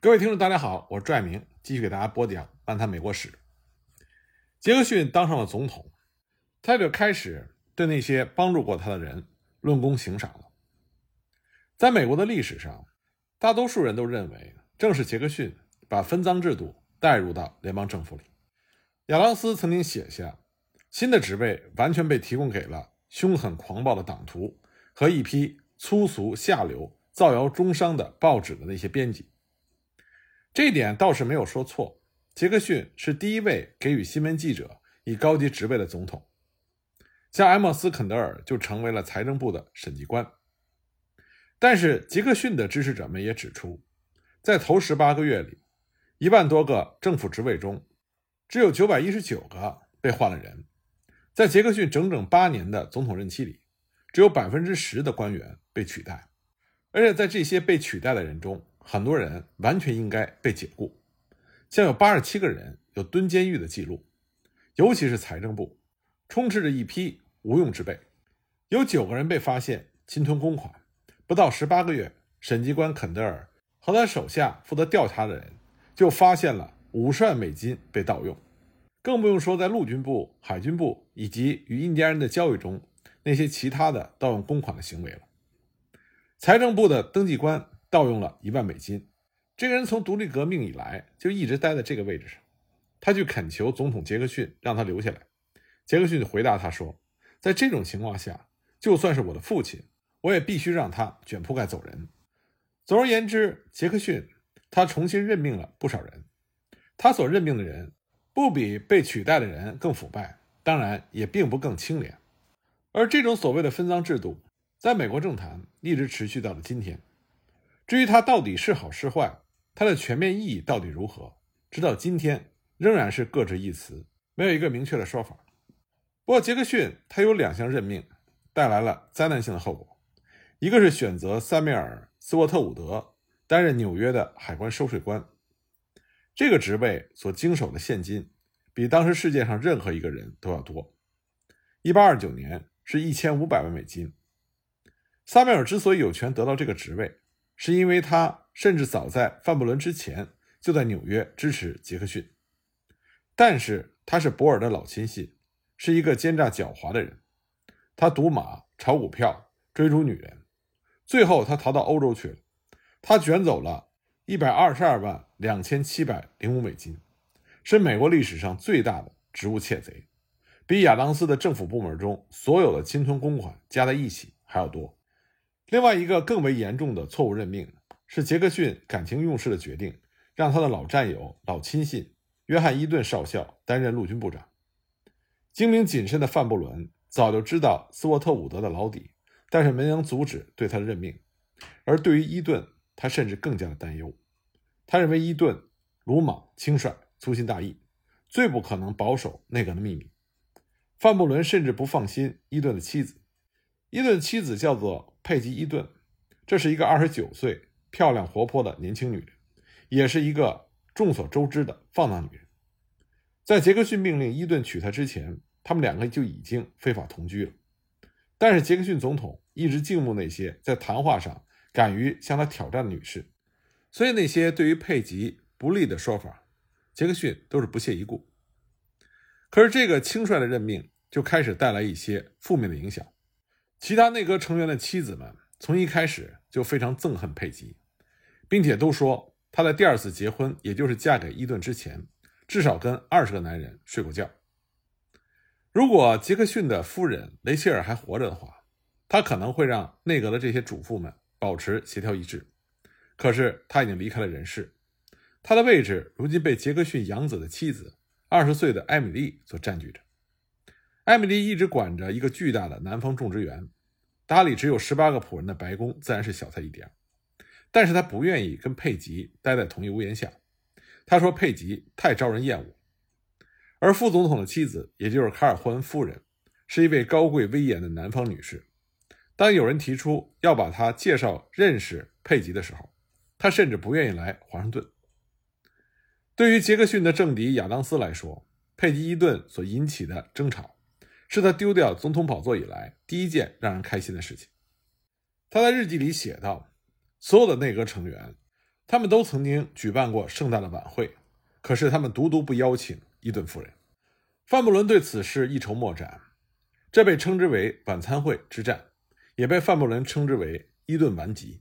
各位听众，大家好，我是拽明，继续给大家播讲《漫谈美国史》。杰克逊当上了总统，他就开始对那些帮助过他的人论功行赏了。在美国的历史上，大多数人都认为，正是杰克逊把分赃制度带入到联邦政府里。亚当斯曾经写下，新的职位完全被提供给了凶狠狂暴的党徒和一批粗俗下流、造谣中伤的报纸的那些编辑。这点倒是没有说错。杰克逊是第一位给予新闻记者以高级职位的总统，像埃默斯·肯德尔就成为了财政部的审计官。但是杰克逊的支持者们也指出，在头十八个月里，一万多个政府职位中，只有九百一十九个被换了人。在杰克逊整整八年的总统任期里，只有百分之十的官员被取代，而且在这些被取代的人中，很多人完全应该被解雇，像有八十七个人有蹲监狱的记录，尤其是财政部，充斥着一批无用之辈，有九个人被发现侵吞公款，不到十八个月，审计官肯德尔和他手下负责调查的人就发现了五十万美金被盗用，更不用说在陆军部、海军部以及与印第安人的交易中那些其他的盗用公款的行为了。财政部的登记官。盗用了一万美金，这个人从独立革命以来就一直待在这个位置上。他去恳求总统杰克逊让他留下来，杰克逊就回答他说：“在这种情况下，就算是我的父亲，我也必须让他卷铺盖走人。”总而言之，杰克逊他重新任命了不少人，他所任命的人不比被取代的人更腐败，当然也并不更清廉。而这种所谓的分赃制度，在美国政坛一直持续到了今天。至于它到底是好是坏，它的全面意义到底如何，直到今天仍然是各执一词，没有一个明确的说法。不过，杰克逊他有两项任命带来了灾难性的后果，一个是选择塞缪尔·斯沃特伍德担任纽约的海关收税官，这个职位所经手的现金比当时世界上任何一个人都要多。一八二九年是一千五百万美金。萨缪尔之所以有权得到这个职位，是因为他甚至早在范布伦之前就在纽约支持杰克逊，但是他是博尔的老亲信，是一个奸诈狡猾的人。他赌马、炒股票、追逐女人，最后他逃到欧洲去了。他卷走了一百二十二万两千七百零五美金，是美国历史上最大的职务窃贼，比亚当斯的政府部门中所有的侵吞公款加在一起还要多。另外一个更为严重的错误任命是杰克逊感情用事的决定，让他的老战友、老亲信约翰·伊顿少校担任陆军部长。精明谨慎的范布伦早就知道斯沃特伍德的老底，但是没能阻止对他的任命。而对于伊顿，他甚至更加的担忧。他认为伊顿鲁莽轻率、粗心大意，最不可能保守内阁的秘密。范布伦甚至不放心伊顿的妻子。伊顿妻子叫做。佩吉·伊顿，这是一个二十九岁、漂亮活泼的年轻女人，也是一个众所周知的放荡女人。在杰克逊命令伊顿娶她之前，他们两个就已经非法同居了。但是杰克逊总统一直敬慕那些在谈话上敢于向他挑战的女士，所以那些对于佩吉不利的说法，杰克逊都是不屑一顾。可是这个轻率的任命就开始带来一些负面的影响。其他内阁成员的妻子们从一开始就非常憎恨佩吉，并且都说她在第二次结婚，也就是嫁给伊顿之前，至少跟二十个男人睡过觉。如果杰克逊的夫人雷切尔还活着的话，她可能会让内阁的这些主妇们保持协调一致。可是她已经离开了人世，她的位置如今被杰克逊养子的妻子二十岁的艾米丽所占据着。艾米丽一直管着一个巨大的南方种植园，打理只有十八个仆人的白宫自然是小菜一碟。但是她不愿意跟佩吉待在同一屋檐下，她说佩吉太招人厌恶。而副总统的妻子，也就是卡尔霍恩夫人，是一位高贵威严的南方女士。当有人提出要把她介绍认识佩吉的时候，她甚至不愿意来华盛顿。对于杰克逊的政敌亚当斯来说，佩吉伊顿所引起的争吵。是他丢掉总统宝座以来第一件让人开心的事情。他在日记里写道：“所有的内阁成员他们都曾经举办过盛大的晚会，可是他们独独不邀请伊顿夫人。范布伦对此事一筹莫展，这被称之为晚餐会之战，也被范布伦称之为伊顿顽疾。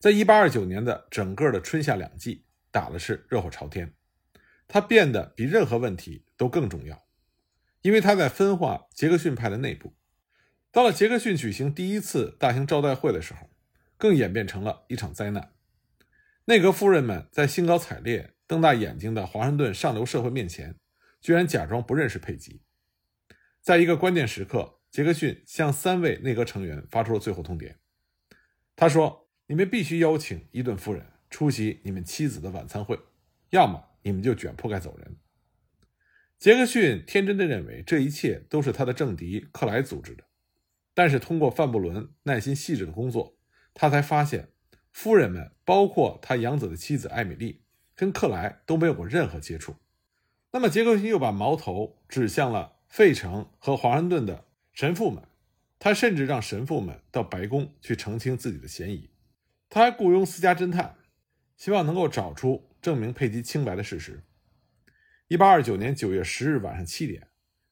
在一八二九年的整个的春夏两季，打的是热火朝天。他变得比任何问题都更重要，因为他在分化杰克逊派的内部。到了杰克逊举行第一次大型招待会的时候，更演变成了一场灾难。内阁夫人们在兴高采烈、瞪大眼睛的华盛顿上流社会面前，居然假装不认识佩吉。在一个关键时刻，杰克逊向三位内阁成员发出了最后通牒。他说：“你们必须邀请伊顿夫人出席你们妻子的晚餐会，要么……”你们就卷铺盖走人。杰克逊天真的认为这一切都是他的政敌克莱组织的，但是通过范布伦耐心细致的工作，他才发现夫人们，包括他养子的妻子艾米丽，跟克莱都没有过任何接触。那么杰克逊又把矛头指向了费城和华盛顿的神父们，他甚至让神父们到白宫去澄清自己的嫌疑。他还雇佣私家侦探，希望能够找出。证明佩吉清白的事实。一八二九年九月十日晚上七点，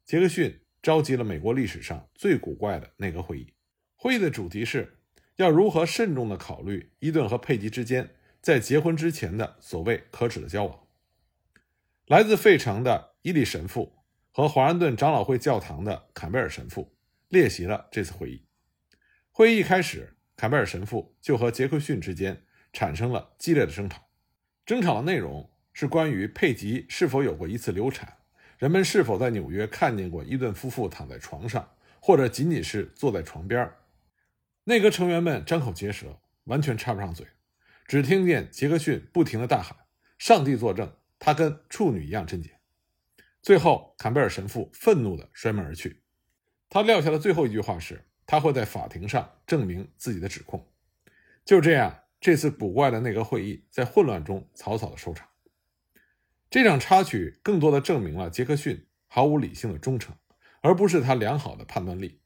杰克逊召集了美国历史上最古怪的内阁会议。会议的主题是要如何慎重地考虑伊顿和佩吉之间在结婚之前的所谓可耻的交往。来自费城的伊利神父和华盛顿长老会教堂的坎贝尔神父列席了这次会议。会议一开始，坎贝尔神父就和杰克逊之间产生了激烈的争吵。争吵的内容是关于佩吉是否有过一次流产，人们是否在纽约看见过伊顿夫妇躺在床上，或者仅仅是坐在床边内阁成员们张口结舌，完全插不上嘴，只听见杰克逊不停地大喊：“上帝作证，他跟处女一样贞洁。”最后，坎贝尔神父愤怒地摔门而去。他撂下的最后一句话是：“他会在法庭上证明自己的指控。”就这样。这次古怪的内阁会议在混乱中草草的收场。这场插曲更多的证明了杰克逊毫无理性的忠诚，而不是他良好的判断力。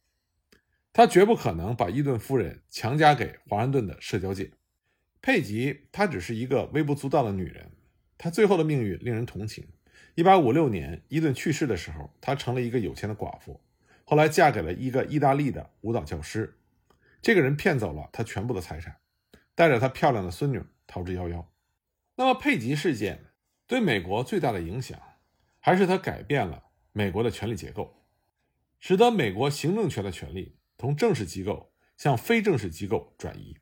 他绝不可能把伊顿夫人强加给华盛顿的社交界。佩吉，她只是一个微不足道的女人。她最后的命运令人同情。1856年，伊顿去世的时候，她成了一个有钱的寡妇，后来嫁给了一个意大利的舞蹈教师。这个人骗走了她全部的财产。带着她漂亮的孙女逃之夭夭。那么，佩吉事件对美国最大的影响，还是它改变了美国的权力结构，使得美国行政权的权力从正式机构向非正式机构转移。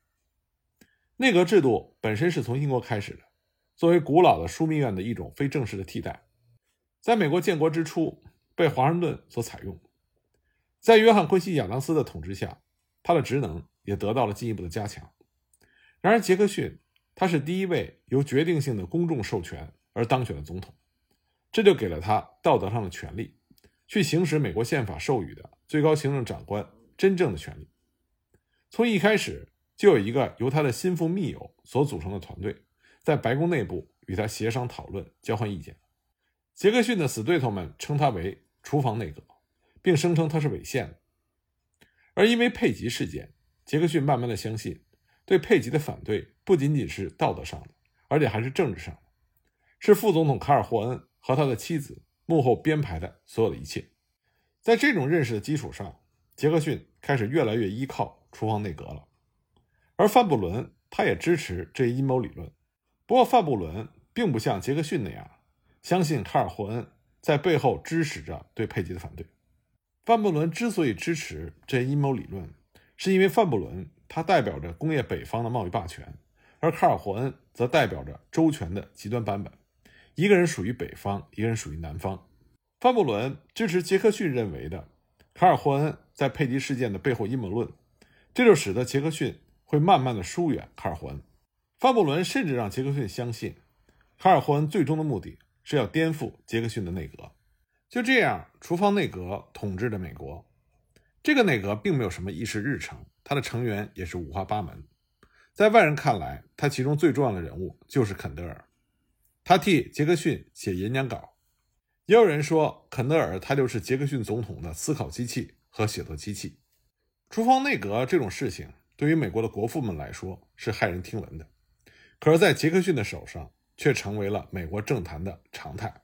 内阁制度本身是从英国开始的，作为古老的枢密院的一种非正式的替代，在美国建国之初被华盛顿所采用。在约翰·昆西亚当斯的统治下，他的职能也得到了进一步的加强。然而，杰克逊他是第一位由决定性的公众授权而当选的总统，这就给了他道德上的权利，去行使美国宪法授予的最高行政长官真正的权利。从一开始就有一个由他的心腹密友所组成的团队，在白宫内部与他协商讨论、交换意见。杰克逊的死对头们称他为“厨房内阁”，并声称他是违宪的。而因为佩吉事件，杰克逊慢慢的相信。对佩吉的反对不仅仅是道德上的，而且还是政治上的，是副总统卡尔霍恩和他的妻子幕后编排的所有的一切。在这种认识的基础上，杰克逊开始越来越依靠厨房内阁了。而范布伦他也支持这一阴谋理论，不过范布伦并不像杰克逊那样相信卡尔霍恩在背后支持着对佩吉的反对。范布伦之所以支持这阴谋理论，是因为范布伦。他代表着工业北方的贸易霸权，而卡尔霍恩则代表着周全的极端版本。一个人属于北方，一个人属于南方。范布伦支持杰克逊认为的卡尔霍恩在佩吉事件的背后阴谋论，这就使得杰克逊会慢慢的疏远卡尔霍恩。范布伦甚至让杰克逊相信，卡尔霍恩最终的目的是要颠覆杰克逊的内阁。就这样，厨房内阁统治着美国。这个内阁并没有什么议事日程。他的成员也是五花八门，在外人看来，他其中最重要的人物就是肯德尔，他替杰克逊写演讲稿。也有人说，肯德尔他就是杰克逊总统的思考机器和写作机器。厨房内阁这种事情，对于美国的国父们来说是骇人听闻的。可是，在杰克逊的手上却成为了美国政坛的常态。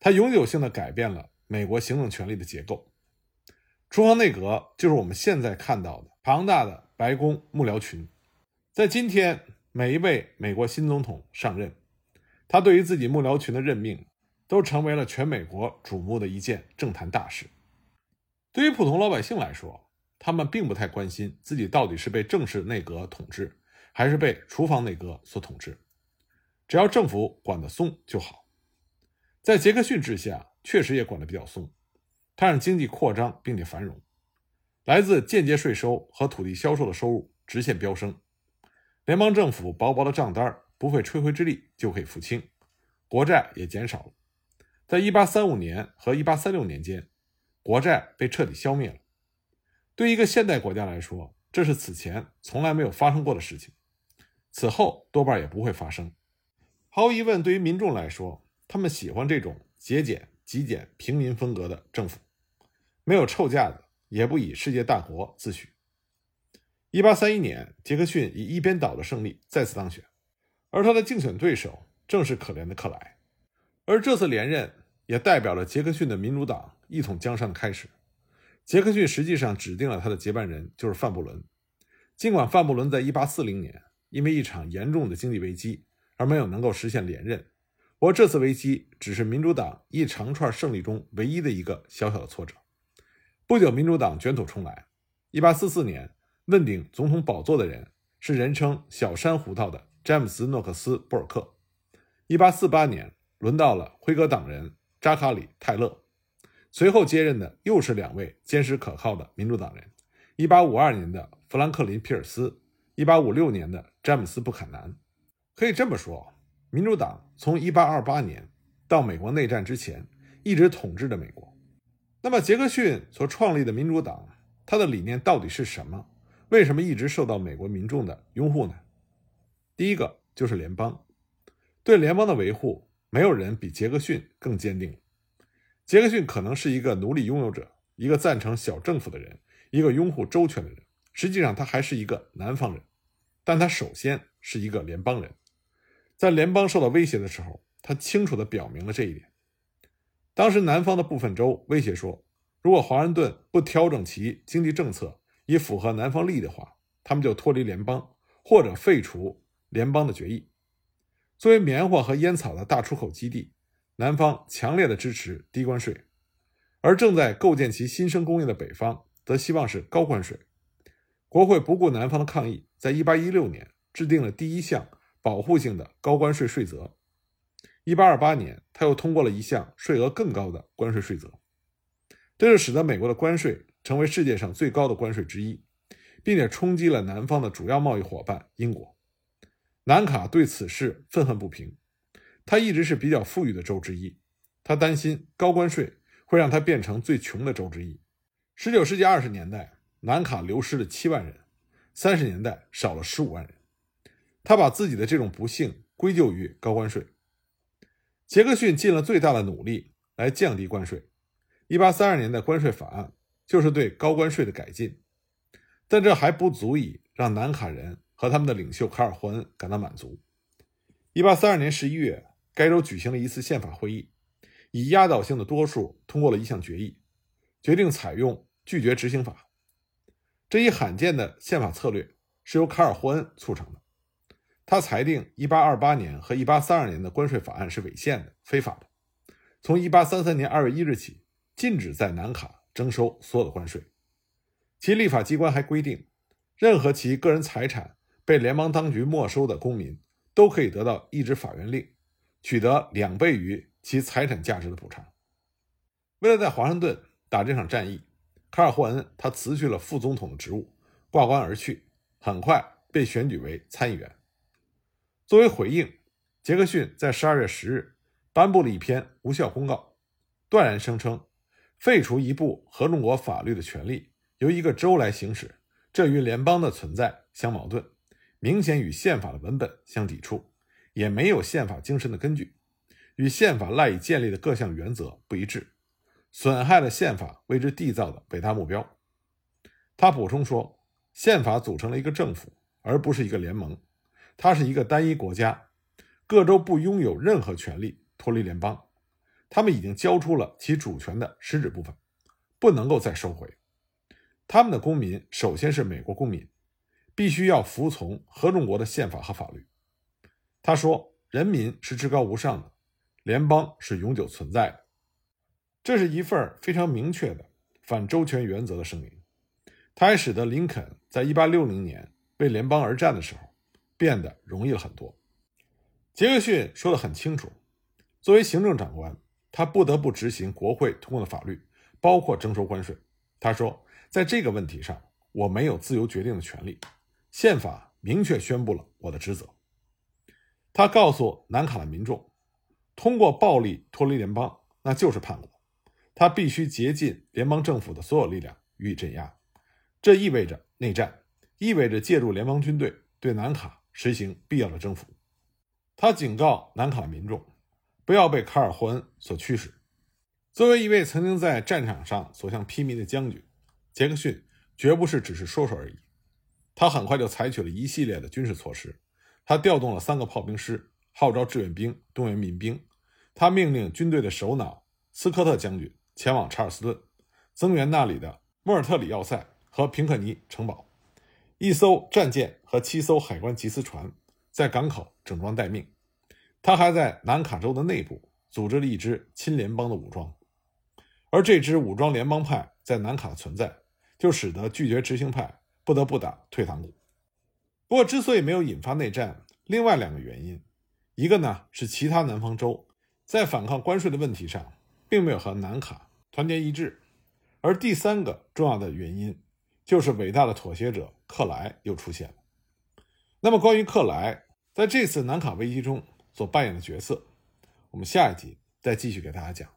他永久性的改变了美国行政权力的结构。厨房内阁就是我们现在看到的庞大的白宫幕僚群。在今天，每一位美国新总统上任，他对于自己幕僚群的任命，都成为了全美国瞩目的一件政坛大事。对于普通老百姓来说，他们并不太关心自己到底是被正式内阁统治，还是被厨房内阁所统治，只要政府管得松就好。在杰克逊治下，确实也管得比较松，他让经济扩张并且繁荣，来自间接税收和土地销售的收入直线飙升，联邦政府薄薄的账单不费吹灰之力就可以付清，国债也减少了。在1835年和1836年间。国债被彻底消灭了。对一个现代国家来说，这是此前从来没有发生过的事情，此后多半也不会发生。毫无疑问，对于民众来说，他们喜欢这种节俭、极简、平民风格的政府，没有臭架子，也不以世界大国自诩。1831年，杰克逊以一边倒的胜利再次当选，而他的竞选对手正是可怜的克莱。而这次连任也代表了杰克逊的民主党。一统江山的开始，杰克逊实际上指定了他的接班人，就是范布伦。尽管范布伦在1840年因为一场严重的经济危机而没有能够实现连任，不过这次危机只是民主党一长串胜利中唯一的一个小小的挫折。不久，民主党卷土重来。1844年问鼎总统宝座的人是人称“小山胡桃”的詹姆斯·诺克斯·布尔克。1848年，轮到了辉格党人扎卡里·泰勒。随后接任的又是两位坚实可靠的民主党人：1852年的富兰克林·皮尔斯，1856年的詹姆斯·布坎南。可以这么说，民主党从1828年到美国内战之前一直统治着美国。那么，杰克逊所创立的民主党，他的理念到底是什么？为什么一直受到美国民众的拥护呢？第一个就是联邦，对联邦的维护，没有人比杰克逊更坚定。杰克逊可能是一个奴隶拥有者，一个赞成小政府的人，一个拥护周全的人。实际上，他还是一个南方人，但他首先是一个联邦人。在联邦受到威胁的时候，他清楚地表明了这一点。当时，南方的部分州威胁说，如果华盛顿不调整其经济政策以符合南方利益的话，他们就脱离联邦或者废除联邦的决议。作为棉花和烟草的大出口基地。南方强烈的支持低关税，而正在构建其新生工业的北方则希望是高关税。国会不顾南方的抗议，在1816年制定了第一项保护性的高关税税则。1828年，他又通过了一项税额更高的关税税则，这就使得美国的关税成为世界上最高的关税之一，并且冲击了南方的主要贸易伙伴英国。南卡对此事愤恨不平。他一直是比较富裕的州之一，他担心高关税会让他变成最穷的州之一。十九世纪二十年代，南卡流失了七万人，三十年代少了十五万人。他把自己的这种不幸归咎于高关税。杰克逊尽了最大的努力来降低关税。一八三二年的关税法案就是对高关税的改进，但这还不足以让南卡人和他们的领袖卡尔霍恩感到满足。一八三二年十一月。该州举行了一次宪法会议，以压倒性的多数通过了一项决议，决定采用拒绝执行法。这一罕见的宪法策略是由卡尔霍恩促成的。他裁定1828年和1832年的关税法案是违宪的、非法的。从1833年2月1日起，禁止在南卡征收所有的关税。其立法机关还规定，任何其个人财产被联邦当局没收的公民都可以得到一纸法院令。取得两倍于其财产价值的补偿。为了在华盛顿打这场战役，卡尔霍恩他辞去了副总统的职务，挂冠而去，很快被选举为参议员。作为回应，杰克逊在十二月十日颁布了一篇无效公告，断然声称废除一部合众国法律的权利由一个州来行使，这与联邦的存在相矛盾，明显与宪法的文本相抵触。也没有宪法精神的根据，与宪法赖以建立的各项原则不一致，损害了宪法为之缔造的伟大目标。他补充说，宪法组成了一个政府，而不是一个联盟，它是一个单一国家，各州不拥有任何权利脱离联邦，他们已经交出了其主权的实质部分，不能够再收回。他们的公民首先是美国公民，必须要服从合众国的宪法和法律。他说：“人民是至高无上的，联邦是永久存在的。”这是一份非常明确的反周全原则的声明。它还使得林肯在1860年为联邦而战的时候变得容易了很多。杰克逊说得很清楚，作为行政长官，他不得不执行国会通过的法律，包括征收关税。他说。在这个问题上，我没有自由决定的权利。宪法明确宣布了我的职责。他告诉南卡的民众，通过暴力脱离联邦那就是叛国。他必须竭尽联邦政府的所有力量予以镇压。这意味着内战，意味着借助联邦军队对南卡实行必要的征服。他警告南卡民众，不要被卡尔霍恩所驱使。作为一位曾经在战场上所向披靡的将军。杰克逊绝不是只是说说而已，他很快就采取了一系列的军事措施。他调动了三个炮兵师，号召志愿兵动员民兵。他命令军队的首脑斯科特将军前往查尔斯顿，增援那里的莫尔特里要塞和平克尼城堡。一艘战舰和七艘海关缉私船在港口整装待命。他还在南卡州的内部组织了一支亲联邦的武装，而这支武装联邦派在南卡的存在。就使得拒绝执行派不得不打退堂鼓。不过，之所以没有引发内战，另外两个原因，一个呢是其他南方州在反抗关税的问题上并没有和南卡团结一致，而第三个重要的原因就是伟大的妥协者克莱又出现了。那么，关于克莱在这次南卡危机中所扮演的角色，我们下一集再继续给大家讲。